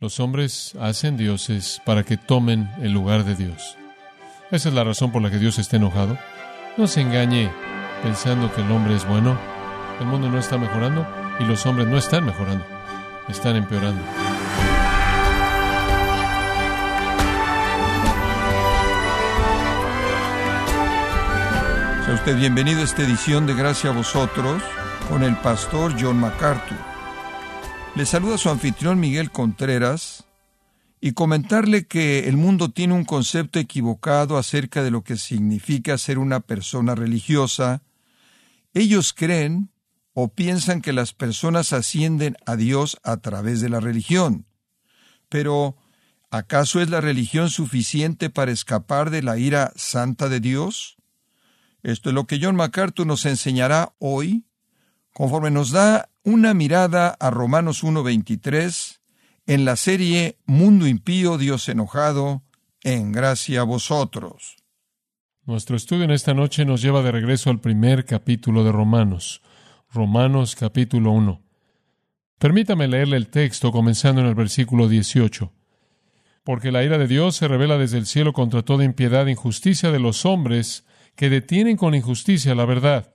Los hombres hacen dioses para que tomen el lugar de Dios. Esa es la razón por la que Dios está enojado. No se engañe pensando que el hombre es bueno. El mundo no está mejorando y los hombres no están mejorando. Están empeorando. Sea usted bienvenido a esta edición de Gracia a vosotros con el pastor John MacArthur. Le saluda su anfitrión Miguel Contreras y comentarle que el mundo tiene un concepto equivocado acerca de lo que significa ser una persona religiosa. Ellos creen o piensan que las personas ascienden a Dios a través de la religión. Pero, ¿acaso es la religión suficiente para escapar de la ira santa de Dios? Esto es lo que John MacArthur nos enseñará hoy, conforme nos da una mirada a Romanos 1.23 en la serie Mundo Impío, Dios Enojado, en gracia a vosotros. Nuestro estudio en esta noche nos lleva de regreso al primer capítulo de Romanos, Romanos capítulo 1. Permítame leerle el texto comenzando en el versículo 18. Porque la ira de Dios se revela desde el cielo contra toda impiedad e injusticia de los hombres que detienen con injusticia la verdad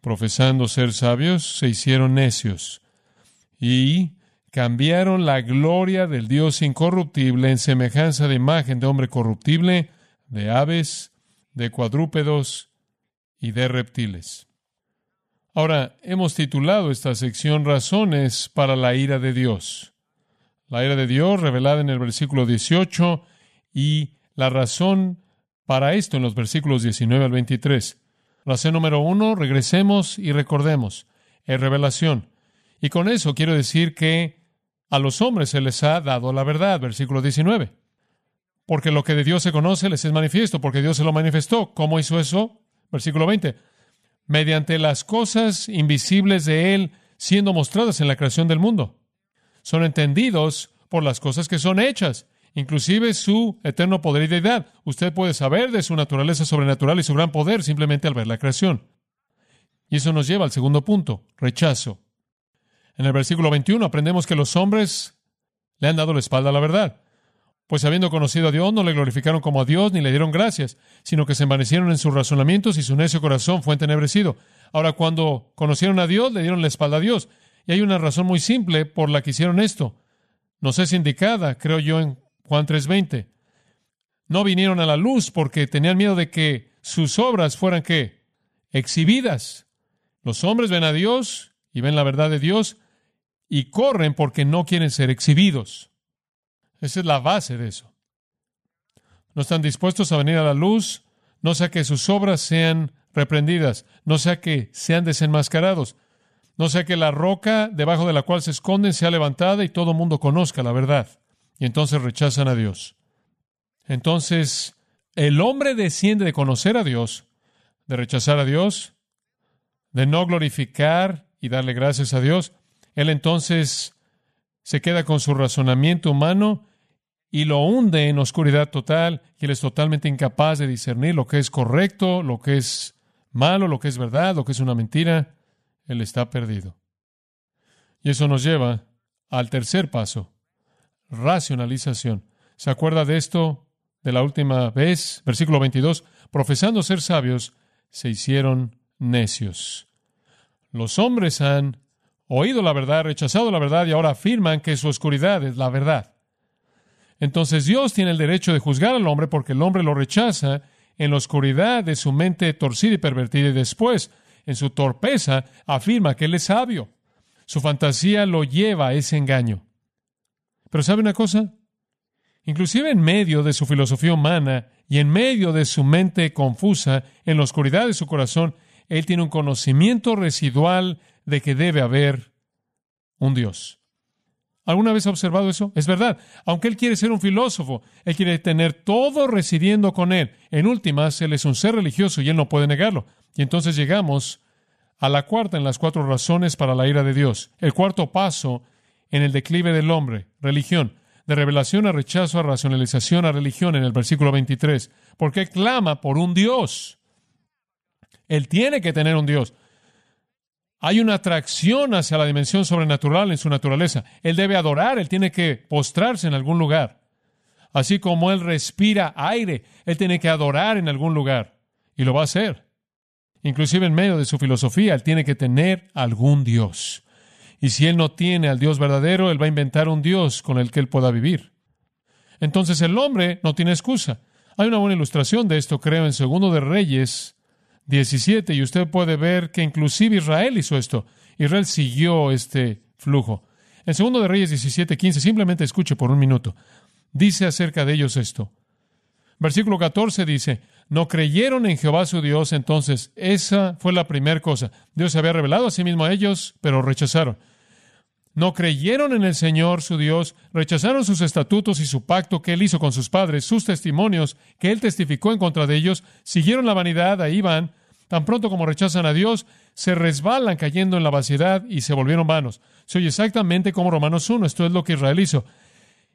profesando ser sabios, se hicieron necios y cambiaron la gloria del Dios incorruptible en semejanza de imagen de hombre corruptible, de aves, de cuadrúpedos y de reptiles. Ahora, hemos titulado esta sección Razones para la ira de Dios. La ira de Dios revelada en el versículo 18 y la razón para esto en los versículos 19 al 23. Razón número uno, regresemos y recordemos. Es revelación. Y con eso quiero decir que a los hombres se les ha dado la verdad, versículo 19. Porque lo que de Dios se conoce les es manifiesto, porque Dios se lo manifestó. ¿Cómo hizo eso? Versículo 20. Mediante las cosas invisibles de Él siendo mostradas en la creación del mundo. Son entendidos por las cosas que son hechas inclusive su eterno poder y deidad. Usted puede saber de su naturaleza sobrenatural y su gran poder simplemente al ver la creación. Y eso nos lleva al segundo punto, rechazo. En el versículo 21 aprendemos que los hombres le han dado la espalda a la verdad, pues habiendo conocido a Dios no le glorificaron como a Dios ni le dieron gracias, sino que se envanecieron en sus razonamientos y su necio corazón fue entenebrecido. Ahora, cuando conocieron a Dios, le dieron la espalda a Dios. Y hay una razón muy simple por la que hicieron esto. Nos es indicada, creo yo, en Juan 3:20. No vinieron a la luz porque tenían miedo de que sus obras fueran qué? Exhibidas. Los hombres ven a Dios y ven la verdad de Dios y corren porque no quieren ser exhibidos. Esa es la base de eso. No están dispuestos a venir a la luz, no sea que sus obras sean reprendidas, no sea que sean desenmascarados, no sea que la roca debajo de la cual se esconden sea levantada y todo mundo conozca la verdad y entonces rechazan a Dios. Entonces, el hombre desciende de conocer a Dios, de rechazar a Dios, de no glorificar y darle gracias a Dios. Él entonces se queda con su razonamiento humano y lo hunde en oscuridad total y él es totalmente incapaz de discernir lo que es correcto, lo que es malo, lo que es verdad, lo que es una mentira. Él está perdido. Y eso nos lleva al tercer paso racionalización. ¿Se acuerda de esto de la última vez? Versículo 22. Profesando ser sabios, se hicieron necios. Los hombres han oído la verdad, rechazado la verdad y ahora afirman que su oscuridad es la verdad. Entonces Dios tiene el derecho de juzgar al hombre porque el hombre lo rechaza en la oscuridad de su mente torcida y pervertida y después, en su torpeza, afirma que él es sabio. Su fantasía lo lleva a ese engaño. Pero ¿sabe una cosa? Inclusive en medio de su filosofía humana y en medio de su mente confusa, en la oscuridad de su corazón, él tiene un conocimiento residual de que debe haber un Dios. ¿Alguna vez ha observado eso? Es verdad. Aunque él quiere ser un filósofo, él quiere tener todo residiendo con él. En últimas, él es un ser religioso y él no puede negarlo. Y entonces llegamos a la cuarta en las cuatro razones para la ira de Dios. El cuarto paso en el declive del hombre, religión. De revelación a rechazo, a racionalización, a religión en el versículo 23. Porque clama por un Dios. Él tiene que tener un Dios. Hay una atracción hacia la dimensión sobrenatural en su naturaleza. Él debe adorar, él tiene que postrarse en algún lugar. Así como él respira aire, él tiene que adorar en algún lugar. Y lo va a hacer. Inclusive en medio de su filosofía, él tiene que tener algún Dios. Y si él no tiene al Dios verdadero, él va a inventar un Dios con el que él pueda vivir. Entonces el hombre no tiene excusa. Hay una buena ilustración de esto, creo, en Segundo de Reyes 17, y usted puede ver que inclusive Israel hizo esto. Israel siguió este flujo. En segundo de Reyes 17, 15, simplemente escuche por un minuto. Dice acerca de ellos esto. Versículo 14 dice, no creyeron en Jehová su Dios, entonces esa fue la primera cosa. Dios se había revelado a sí mismo a ellos, pero rechazaron. No creyeron en el Señor su Dios, rechazaron sus estatutos y su pacto que él hizo con sus padres, sus testimonios que él testificó en contra de ellos, siguieron la vanidad, ahí van, Tan pronto como rechazan a Dios, se resbalan cayendo en la vaciedad y se volvieron vanos. Se oye exactamente como Romanos 1. Esto es lo que Israel hizo.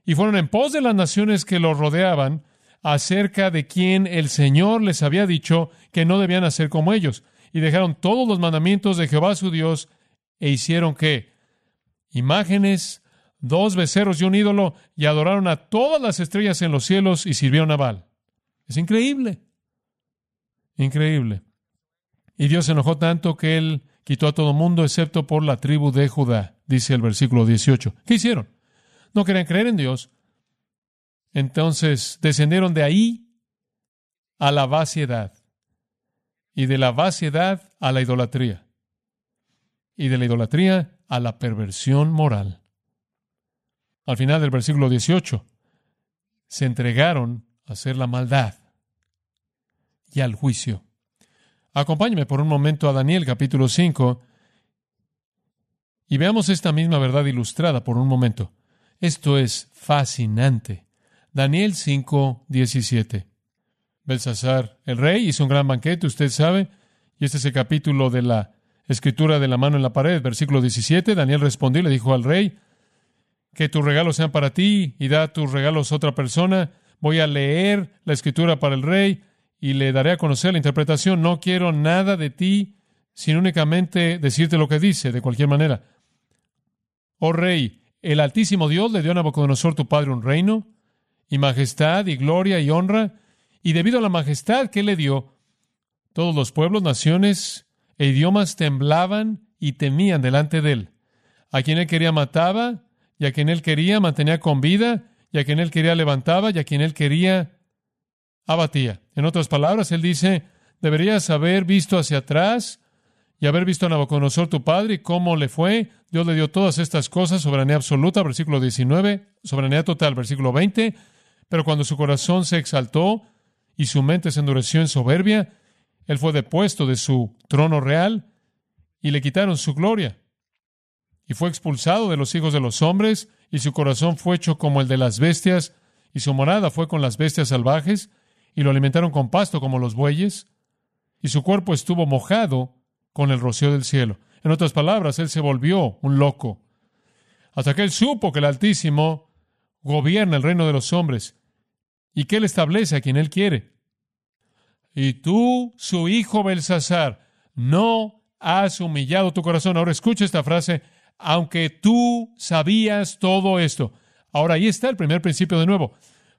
Y fueron en pos de las naciones que los rodeaban acerca de quien el Señor les había dicho que no debían hacer como ellos. Y dejaron todos los mandamientos de Jehová su Dios e hicieron que imágenes, dos becerros y un ídolo y adoraron a todas las estrellas en los cielos y sirvieron a Baal. Es increíble. Increíble. Y Dios se enojó tanto que él quitó a todo mundo excepto por la tribu de Judá, dice el versículo 18. ¿Qué hicieron? No querían creer en Dios. Entonces descendieron de ahí a la vaciedad. Y de la vaciedad a la idolatría. Y de la idolatría a la perversión moral. Al final del versículo 18, se entregaron a hacer la maldad y al juicio. Acompáñeme por un momento a Daniel capítulo 5 y veamos esta misma verdad ilustrada por un momento. Esto es fascinante. Daniel 5, 17. Belsasar, el rey, hizo un gran banquete, usted sabe, y este es el capítulo de la escritura de la mano en la pared, versículo 17. Daniel respondió y le dijo al rey, que tus regalos sean para ti y da tus regalos a otra persona. Voy a leer la escritura para el rey y le daré a conocer la interpretación. No quiero nada de ti, sino únicamente decirte lo que dice, de cualquier manera. Oh rey, el Altísimo Dios le dio a Nabucodonosor tu padre un reino, y majestad, y gloria, y honra, y debido a la majestad que le dio, todos los pueblos, naciones e idiomas temblaban y temían delante de él. A quien él quería mataba, y a quien él quería mantenía con vida, y a quien él quería levantaba, y a quien él quería abatía. En otras palabras, él dice, deberías haber visto hacia atrás y haber visto a Nabucodonosor tu padre y cómo le fue. Dios le dio todas estas cosas, soberanía absoluta, versículo 19, soberanía total, versículo 20, pero cuando su corazón se exaltó y su mente se endureció en soberbia, él fue depuesto de su trono real y le quitaron su gloria. Y fue expulsado de los hijos de los hombres, y su corazón fue hecho como el de las bestias, y su morada fue con las bestias salvajes, y lo alimentaron con pasto como los bueyes, y su cuerpo estuvo mojado con el rocío del cielo. En otras palabras, él se volvió un loco, hasta que él supo que el Altísimo gobierna el reino de los hombres y que él establece a quien él quiere. Y tú, su hijo Belsasar, no has humillado tu corazón. Ahora escucha esta frase, aunque tú sabías todo esto. Ahora ahí está el primer principio de nuevo.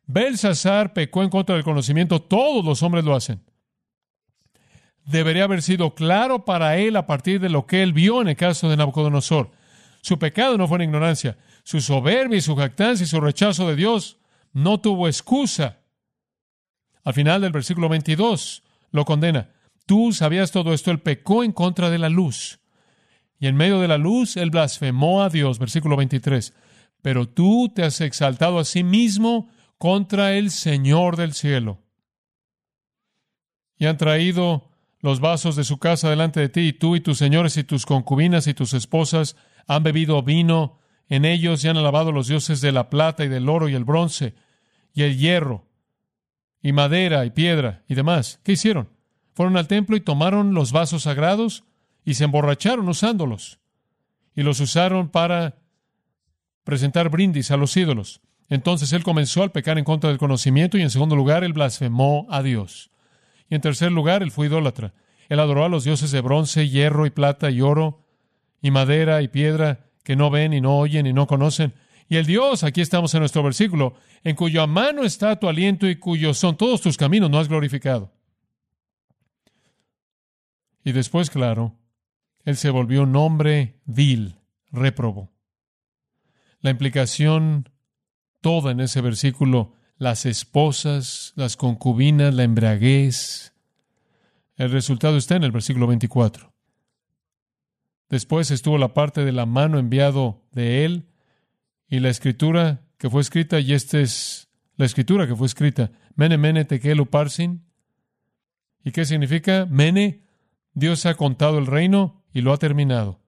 Belsasar pecó en contra del conocimiento, todos los hombres lo hacen. Debería haber sido claro para él a partir de lo que él vio en el caso de Nabucodonosor. Su pecado no fue en ignorancia. Su soberbia y su jactancia y su rechazo de Dios no tuvo excusa. Al final del versículo 22 lo condena. Tú sabías todo esto, él pecó en contra de la luz. Y en medio de la luz, él blasfemó a Dios, versículo 23. Pero tú te has exaltado a sí mismo contra el Señor del cielo. Y han traído los vasos de su casa delante de ti, y tú y tus señores y tus concubinas y tus esposas han bebido vino en ellos y han alabado los dioses de la plata y del oro y el bronce y el hierro y madera y piedra y demás. ¿Qué hicieron? Fueron al templo y tomaron los vasos sagrados y se emborracharon usándolos. Y los usaron para presentar brindis a los ídolos. Entonces él comenzó al pecar en contra del conocimiento y en segundo lugar él blasfemó a Dios. Y en tercer lugar él fue idólatra. Él adoró a los dioses de bronce, hierro y plata y oro y madera y piedra que no ven y no oyen y no conocen. Y el Dios, aquí estamos en nuestro versículo, en cuya mano está tu aliento y cuyos son todos tus caminos, no has glorificado. Y después, claro, él se volvió un hombre vil, réprobo. La implicación toda en ese versículo, las esposas, las concubinas, la embriaguez. El resultado está en el versículo 24. Después estuvo la parte de la mano enviado de él y la escritura que fue escrita, y esta es la escritura que fue escrita, Mene Mene Tekel Uparsin. ¿Y qué significa? Mene, Dios ha contado el reino y lo ha terminado.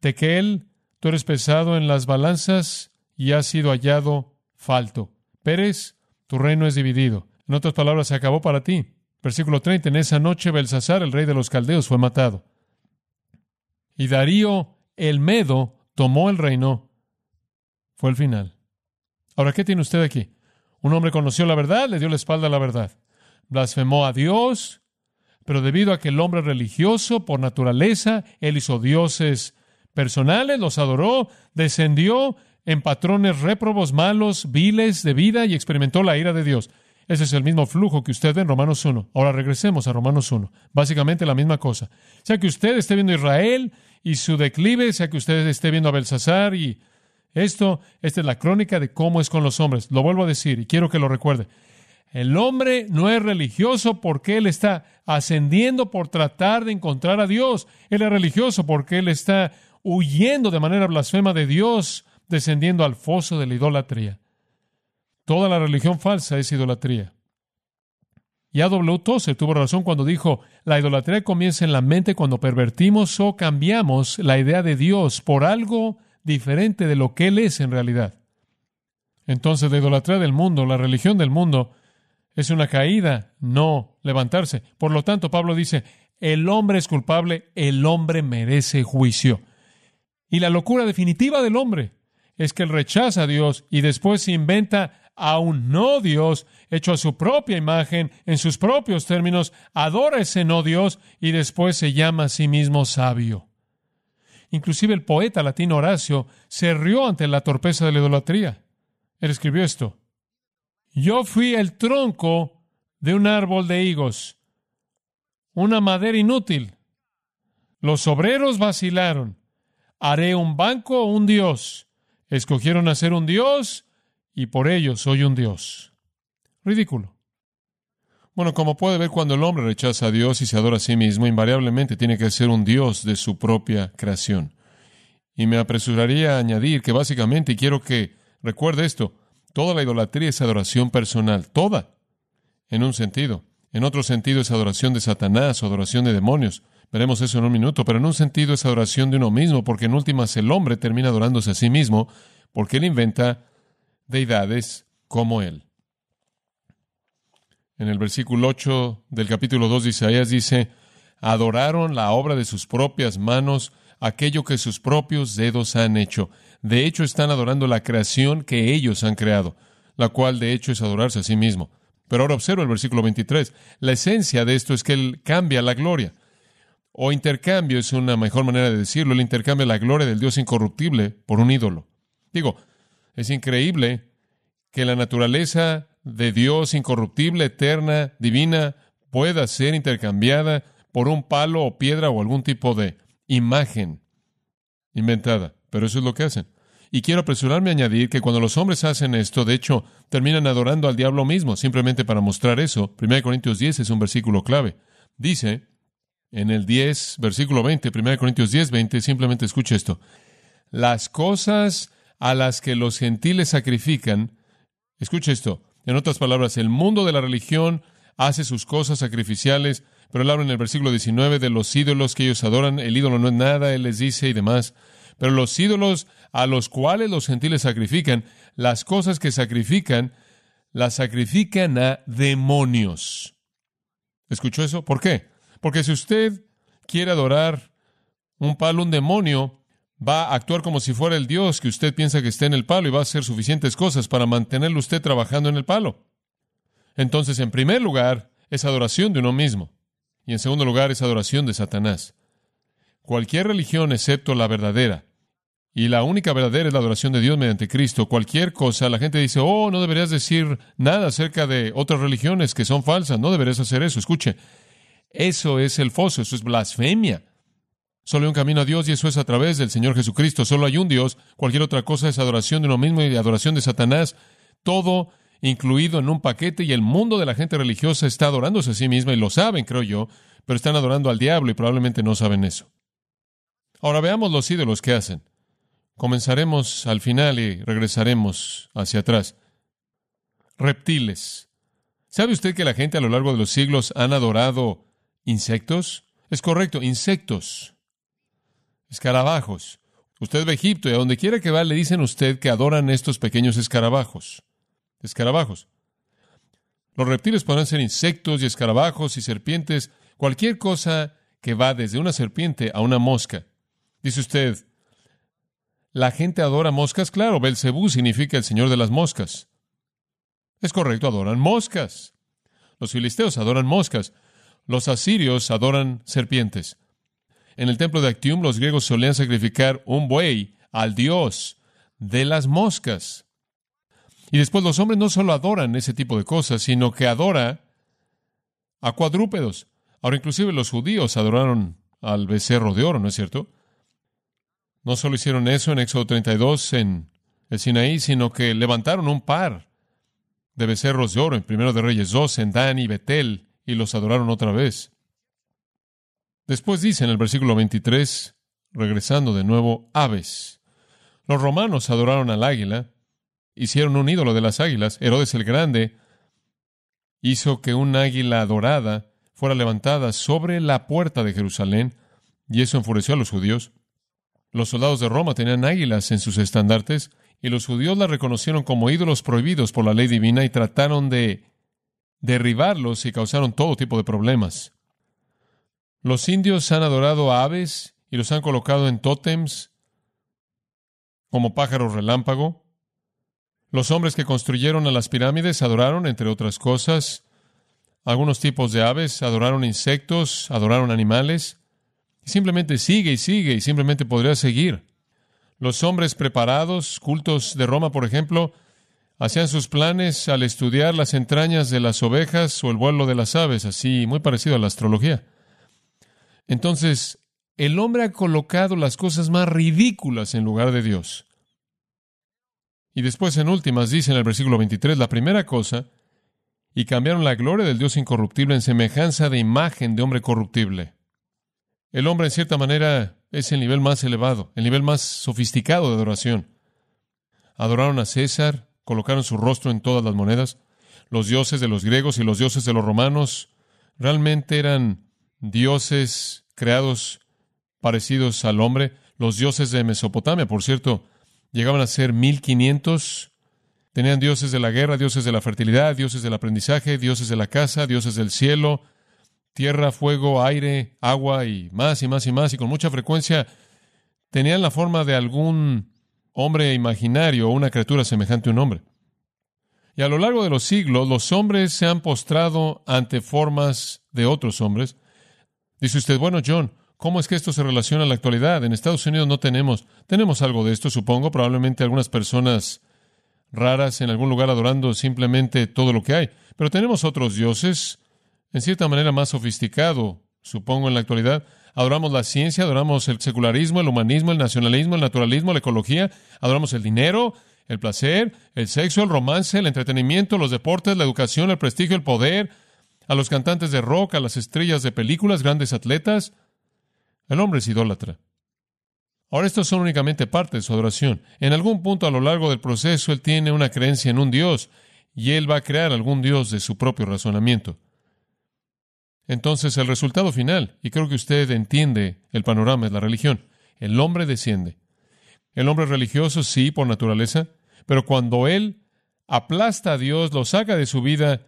Tekel, tú eres pesado en las balanzas y has sido hallado falto. Pérez, tu reino es dividido. En otras palabras, se acabó para ti. Versículo 30. En esa noche Belsasar, el rey de los caldeos, fue matado. Y Darío el Medo tomó el reino fue el final. Ahora, ¿qué tiene usted aquí? Un hombre conoció la verdad, le dio la espalda a la verdad. Blasfemó a Dios, pero debido a que el hombre religioso, por naturaleza, él hizo dioses personales, los adoró, descendió en patrones réprobos, malos, viles de vida y experimentó la ira de Dios. Ese es el mismo flujo que usted ve en Romanos 1. Ahora regresemos a Romanos 1. Básicamente la misma cosa. Sea que usted esté viendo Israel y su declive, sea que usted esté viendo a Belsasar y esto, esta es la crónica de cómo es con los hombres. Lo vuelvo a decir y quiero que lo recuerde. El hombre no es religioso porque él está ascendiendo por tratar de encontrar a Dios. Él es religioso porque él está huyendo de manera blasfema de Dios, descendiendo al foso de la idolatría. Toda la religión falsa es idolatría. Y A.W. Tozer tuvo razón cuando dijo, la idolatría comienza en la mente cuando pervertimos o cambiamos la idea de Dios por algo diferente de lo que Él es en realidad. Entonces, la idolatría del mundo, la religión del mundo, es una caída, no levantarse. Por lo tanto, Pablo dice, el hombre es culpable, el hombre merece juicio. Y la locura definitiva del hombre es que él rechaza a Dios y después se inventa a un no Dios hecho a su propia imagen, en sus propios términos, adora ese no Dios y después se llama a sí mismo sabio. Inclusive el poeta latino Horacio se rió ante la torpeza de la idolatría. Él escribió esto. Yo fui el tronco de un árbol de higos, una madera inútil. Los obreros vacilaron. Haré un banco o un dios. Escogieron hacer un dios y por ello soy un dios. Ridículo. Bueno, como puede ver, cuando el hombre rechaza a Dios y se adora a sí mismo, invariablemente tiene que ser un Dios de su propia creación. Y me apresuraría a añadir que básicamente, y quiero que recuerde esto, toda la idolatría es adoración personal, toda, en un sentido. En otro sentido es adoración de Satanás o adoración de demonios. Veremos eso en un minuto, pero en un sentido es adoración de uno mismo, porque en últimas el hombre termina adorándose a sí mismo, porque él inventa deidades como él en el versículo 8 del capítulo 2 de Isaías dice, adoraron la obra de sus propias manos, aquello que sus propios dedos han hecho. De hecho, están adorando la creación que ellos han creado, la cual de hecho es adorarse a sí mismo. Pero ahora observa el versículo 23. La esencia de esto es que Él cambia la gloria. O intercambio es una mejor manera de decirlo. Él intercambia la gloria del Dios incorruptible por un ídolo. Digo, es increíble que la naturaleza de Dios incorruptible, eterna, divina, pueda ser intercambiada por un palo o piedra o algún tipo de imagen inventada. Pero eso es lo que hacen. Y quiero apresurarme a añadir que cuando los hombres hacen esto, de hecho, terminan adorando al diablo mismo, simplemente para mostrar eso. 1 Corintios 10 es un versículo clave. Dice, en el 10, versículo 20, 1 Corintios 10, 20, simplemente escuche esto. Las cosas a las que los gentiles sacrifican, escuche esto, en otras palabras, el mundo de la religión hace sus cosas sacrificiales, pero él habla en el versículo 19 de los ídolos que ellos adoran. El ídolo no es nada, él les dice y demás. Pero los ídolos a los cuales los gentiles sacrifican, las cosas que sacrifican, las sacrifican a demonios. ¿Escuchó eso? ¿Por qué? Porque si usted quiere adorar un palo, un demonio, va a actuar como si fuera el Dios que usted piensa que está en el palo y va a hacer suficientes cosas para mantenerlo usted trabajando en el palo. Entonces, en primer lugar, es adoración de uno mismo. Y en segundo lugar, es adoración de Satanás. Cualquier religión excepto la verdadera, y la única verdadera es la adoración de Dios mediante Cristo. Cualquier cosa, la gente dice, oh, no deberías decir nada acerca de otras religiones que son falsas, no deberías hacer eso. Escuche, eso es el foso, eso es blasfemia. Solo hay un camino a Dios y eso es a través del Señor Jesucristo. Solo hay un Dios. Cualquier otra cosa es adoración de uno mismo y adoración de Satanás. Todo incluido en un paquete y el mundo de la gente religiosa está adorándose a sí misma y lo saben, creo yo, pero están adorando al diablo y probablemente no saben eso. Ahora veamos los ídolos que hacen. Comenzaremos al final y regresaremos hacia atrás. Reptiles. ¿Sabe usted que la gente a lo largo de los siglos han adorado insectos? Es correcto, insectos. Escarabajos. Usted ve a Egipto y a donde quiera que va le dicen a usted que adoran estos pequeños escarabajos. Escarabajos. Los reptiles podrán ser insectos y escarabajos y serpientes, cualquier cosa que va desde una serpiente a una mosca. Dice usted, la gente adora moscas, claro, Belcebú significa el señor de las moscas. Es correcto, adoran moscas. Los filisteos adoran moscas. Los asirios adoran serpientes. En el templo de Actium los griegos solían sacrificar un buey al dios de las moscas. Y después los hombres no solo adoran ese tipo de cosas, sino que adora a cuadrúpedos. Ahora inclusive los judíos adoraron al becerro de oro, ¿no es cierto? No solo hicieron eso en Éxodo 32 en el Sinaí, sino que levantaron un par de becerros de oro en Primero de Reyes 2 en Dan y Betel y los adoraron otra vez. Después dice en el versículo 23, regresando de nuevo, aves. Los romanos adoraron al águila, hicieron un ídolo de las águilas. Herodes el Grande hizo que un águila adorada fuera levantada sobre la puerta de Jerusalén, y eso enfureció a los judíos. Los soldados de Roma tenían águilas en sus estandartes y los judíos las reconocieron como ídolos prohibidos por la ley divina y trataron de derribarlos y causaron todo tipo de problemas. Los indios han adorado aves y los han colocado en tótems como pájaros relámpago. Los hombres que construyeron a las pirámides adoraron, entre otras cosas, algunos tipos de aves, adoraron insectos, adoraron animales. Simplemente sigue y sigue y simplemente podría seguir. Los hombres preparados, cultos de Roma, por ejemplo, hacían sus planes al estudiar las entrañas de las ovejas o el vuelo de las aves, así muy parecido a la astrología. Entonces, el hombre ha colocado las cosas más ridículas en lugar de Dios. Y después, en últimas, dice en el versículo 23, la primera cosa, y cambiaron la gloria del Dios incorruptible en semejanza de imagen de hombre corruptible. El hombre, en cierta manera, es el nivel más elevado, el nivel más sofisticado de adoración. Adoraron a César, colocaron su rostro en todas las monedas. Los dioses de los griegos y los dioses de los romanos realmente eran dioses creados parecidos al hombre. Los dioses de Mesopotamia, por cierto, llegaban a ser 1500. Tenían dioses de la guerra, dioses de la fertilidad, dioses del aprendizaje, dioses de la casa, dioses del cielo, tierra, fuego, aire, agua y más y más y más, y con mucha frecuencia tenían la forma de algún hombre imaginario o una criatura semejante a un hombre. Y a lo largo de los siglos, los hombres se han postrado ante formas de otros hombres. Dice usted, bueno, John, ¿cómo es que esto se relaciona a la actualidad? En Estados Unidos no tenemos, tenemos algo de esto, supongo, probablemente algunas personas raras en algún lugar adorando simplemente todo lo que hay, pero tenemos otros dioses en cierta manera más sofisticado, supongo, en la actualidad. Adoramos la ciencia, adoramos el secularismo, el humanismo, el nacionalismo, el naturalismo, la ecología, adoramos el dinero, el placer, el sexo, el romance, el entretenimiento, los deportes, la educación, el prestigio, el poder, a los cantantes de rock, a las estrellas de películas, grandes atletas. El hombre es idólatra. Ahora, estos son únicamente parte de su adoración. En algún punto a lo largo del proceso, él tiene una creencia en un Dios y él va a crear algún Dios de su propio razonamiento. Entonces el resultado final, y creo que usted entiende el panorama de la religión, el hombre desciende. El hombre es religioso, sí, por naturaleza, pero cuando él aplasta a Dios, lo saca de su vida,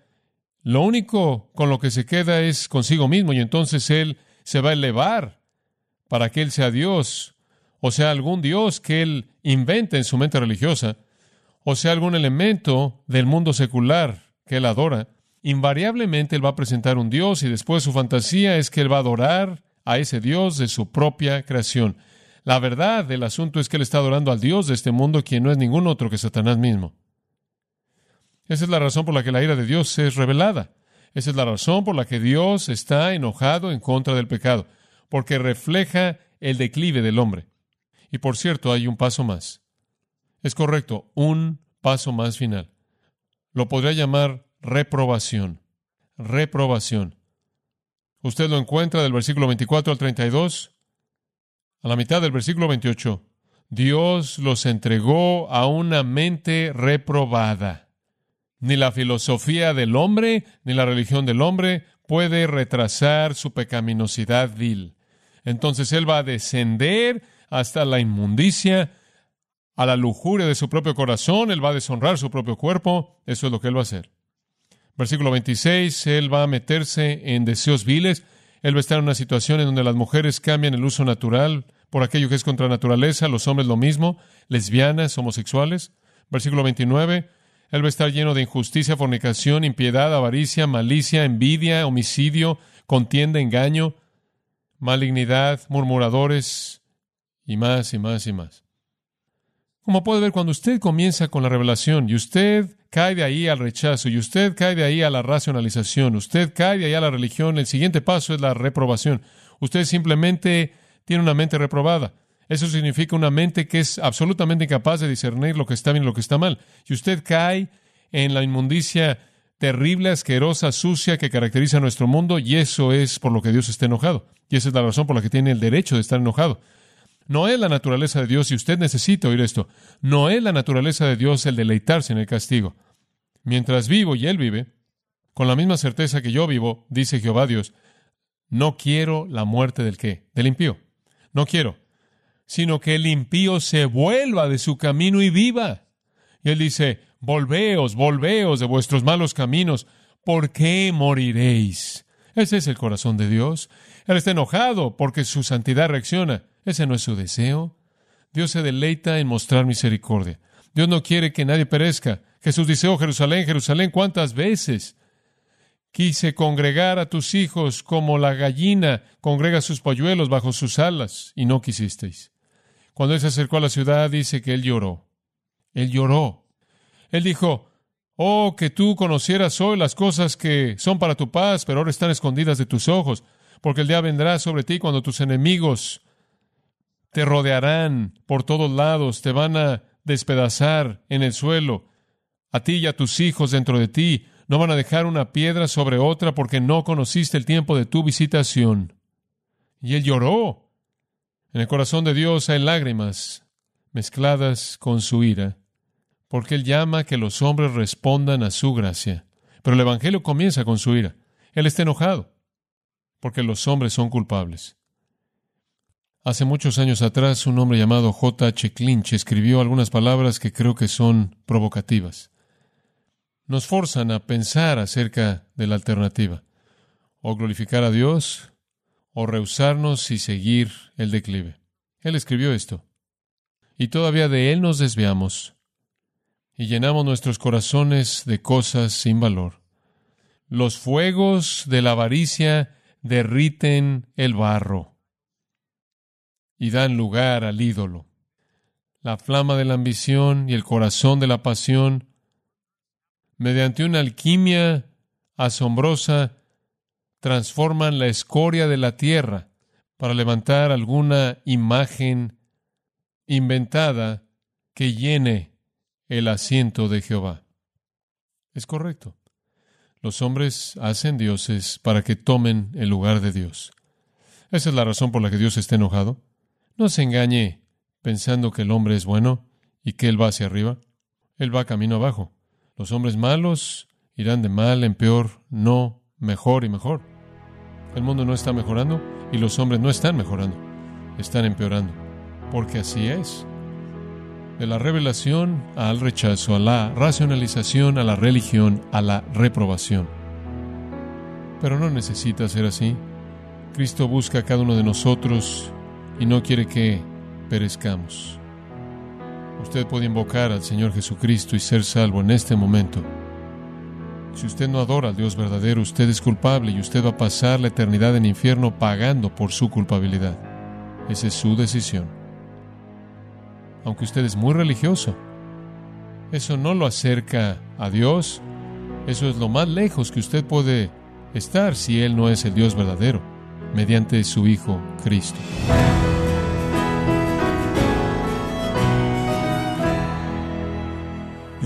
lo único con lo que se queda es consigo mismo y entonces él se va a elevar para que él sea Dios, o sea, algún Dios que él invente en su mente religiosa, o sea, algún elemento del mundo secular que él adora. Invariablemente él va a presentar un Dios y después su fantasía es que él va a adorar a ese Dios de su propia creación. La verdad del asunto es que él está adorando al Dios de este mundo, quien no es ningún otro que Satanás mismo. Esa es la razón por la que la ira de Dios es revelada. Esa es la razón por la que Dios está enojado en contra del pecado, porque refleja el declive del hombre. Y por cierto, hay un paso más. Es correcto, un paso más final. Lo podría llamar reprobación. Reprobación. Usted lo encuentra del versículo 24 al 32, a la mitad del versículo 28. Dios los entregó a una mente reprobada. Ni la filosofía del hombre, ni la religión del hombre puede retrasar su pecaminosidad vil. Entonces Él va a descender hasta la inmundicia, a la lujuria de su propio corazón, Él va a deshonrar su propio cuerpo, eso es lo que Él va a hacer. Versículo 26, Él va a meterse en deseos viles, Él va a estar en una situación en donde las mujeres cambian el uso natural por aquello que es contra naturaleza, los hombres lo mismo, lesbianas, homosexuales. Versículo 29, Él va a estar lleno de injusticia, fornicación, impiedad, avaricia, malicia, envidia, homicidio, contienda, engaño, malignidad, murmuradores, y más y más y más. Como puede ver, cuando usted comienza con la revelación y usted cae de ahí al rechazo y usted cae de ahí a la racionalización, usted cae de ahí a la religión, el siguiente paso es la reprobación. Usted simplemente tiene una mente reprobada. Eso significa una mente que es absolutamente incapaz de discernir lo que está bien y lo que está mal. Y usted cae en la inmundicia terrible, asquerosa, sucia que caracteriza a nuestro mundo y eso es por lo que Dios está enojado. Y esa es la razón por la que tiene el derecho de estar enojado. No es la naturaleza de Dios, y usted necesita oír esto, no es la naturaleza de Dios el deleitarse en el castigo. Mientras vivo y Él vive, con la misma certeza que yo vivo, dice Jehová Dios, no quiero la muerte del qué, del impío. No quiero, sino que el impío se vuelva de su camino y viva. Y Él dice, volveos, volveos de vuestros malos caminos, ¿por qué moriréis? Ese es el corazón de Dios. Él está enojado porque su santidad reacciona. Ese no es su deseo. Dios se deleita en mostrar misericordia. Dios no quiere que nadie perezca. Jesús dice, oh Jerusalén, Jerusalén, ¿cuántas veces quise congregar a tus hijos como la gallina congrega sus polluelos bajo sus alas y no quisisteis? Cuando él se acercó a la ciudad, dice que él lloró. Él lloró. Él dijo, oh, que tú conocieras hoy las cosas que son para tu paz, pero ahora están escondidas de tus ojos, porque el día vendrá sobre ti cuando tus enemigos te rodearán por todos lados, te van a despedazar en el suelo, a ti y a tus hijos dentro de ti, no van a dejar una piedra sobre otra porque no conociste el tiempo de tu visitación. Y él lloró. En el corazón de Dios hay lágrimas mezcladas con su ira, porque él llama que los hombres respondan a su gracia. Pero el Evangelio comienza con su ira. Él está enojado, porque los hombres son culpables. Hace muchos años atrás, un hombre llamado J. H. Clinch escribió algunas palabras que creo que son provocativas. Nos forzan a pensar acerca de la alternativa, o glorificar a Dios, o rehusarnos y seguir el declive. Él escribió esto. Y todavía de Él nos desviamos y llenamos nuestros corazones de cosas sin valor. Los fuegos de la avaricia derriten el barro y dan lugar al ídolo. La flama de la ambición y el corazón de la pasión, mediante una alquimia asombrosa, transforman la escoria de la tierra para levantar alguna imagen inventada que llene el asiento de Jehová. Es correcto. Los hombres hacen dioses para que tomen el lugar de Dios. Esa es la razón por la que Dios está enojado. No se engañe pensando que el hombre es bueno y que él va hacia arriba. Él va camino abajo. Los hombres malos irán de mal en peor, no mejor y mejor. El mundo no está mejorando y los hombres no están mejorando, están empeorando. Porque así es. de la revelación al rechazo, a la racionalización, a la religión, a la reprobación. Pero no necesita ser así. Cristo busca a cada uno de nosotros y no quiere que perezcamos. Usted puede invocar al Señor Jesucristo y ser salvo en este momento. Si usted no adora al Dios verdadero, usted es culpable y usted va a pasar la eternidad en infierno pagando por su culpabilidad. Esa es su decisión aunque usted es muy religioso. Eso no lo acerca a Dios. Eso es lo más lejos que usted puede estar si Él no es el Dios verdadero, mediante su Hijo Cristo.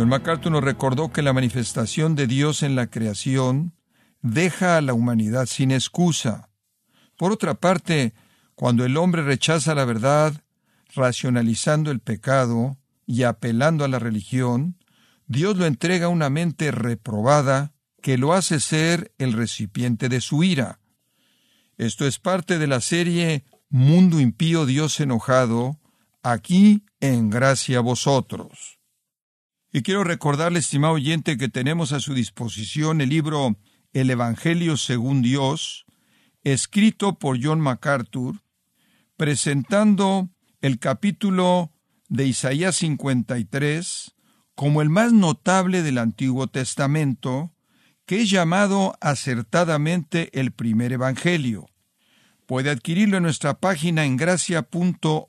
John MacArthur nos recordó que la manifestación de Dios en la creación deja a la humanidad sin excusa. Por otra parte, cuando el hombre rechaza la verdad, racionalizando el pecado y apelando a la religión, Dios lo entrega a una mente reprobada que lo hace ser el recipiente de su ira. Esto es parte de la serie Mundo impío Dios enojado, aquí en gracia a vosotros. Y quiero recordarle, estimado oyente, que tenemos a su disposición el libro El Evangelio según Dios, escrito por John MacArthur, presentando el capítulo de Isaías 53 como el más notable del Antiguo Testamento, que es llamado acertadamente el primer Evangelio. Puede adquirirlo en nuestra página en gracia.org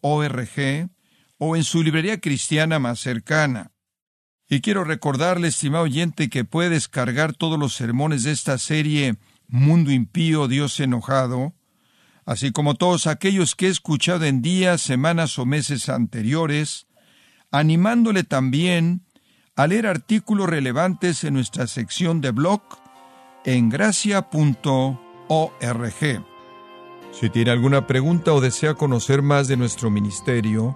o en su librería cristiana más cercana. Y quiero recordarle, estimado oyente, que puede descargar todos los sermones de esta serie Mundo Impío, Dios Enojado, así como todos aquellos que he escuchado en días, semanas o meses anteriores, animándole también a leer artículos relevantes en nuestra sección de blog en gracia.org. Si tiene alguna pregunta o desea conocer más de nuestro ministerio,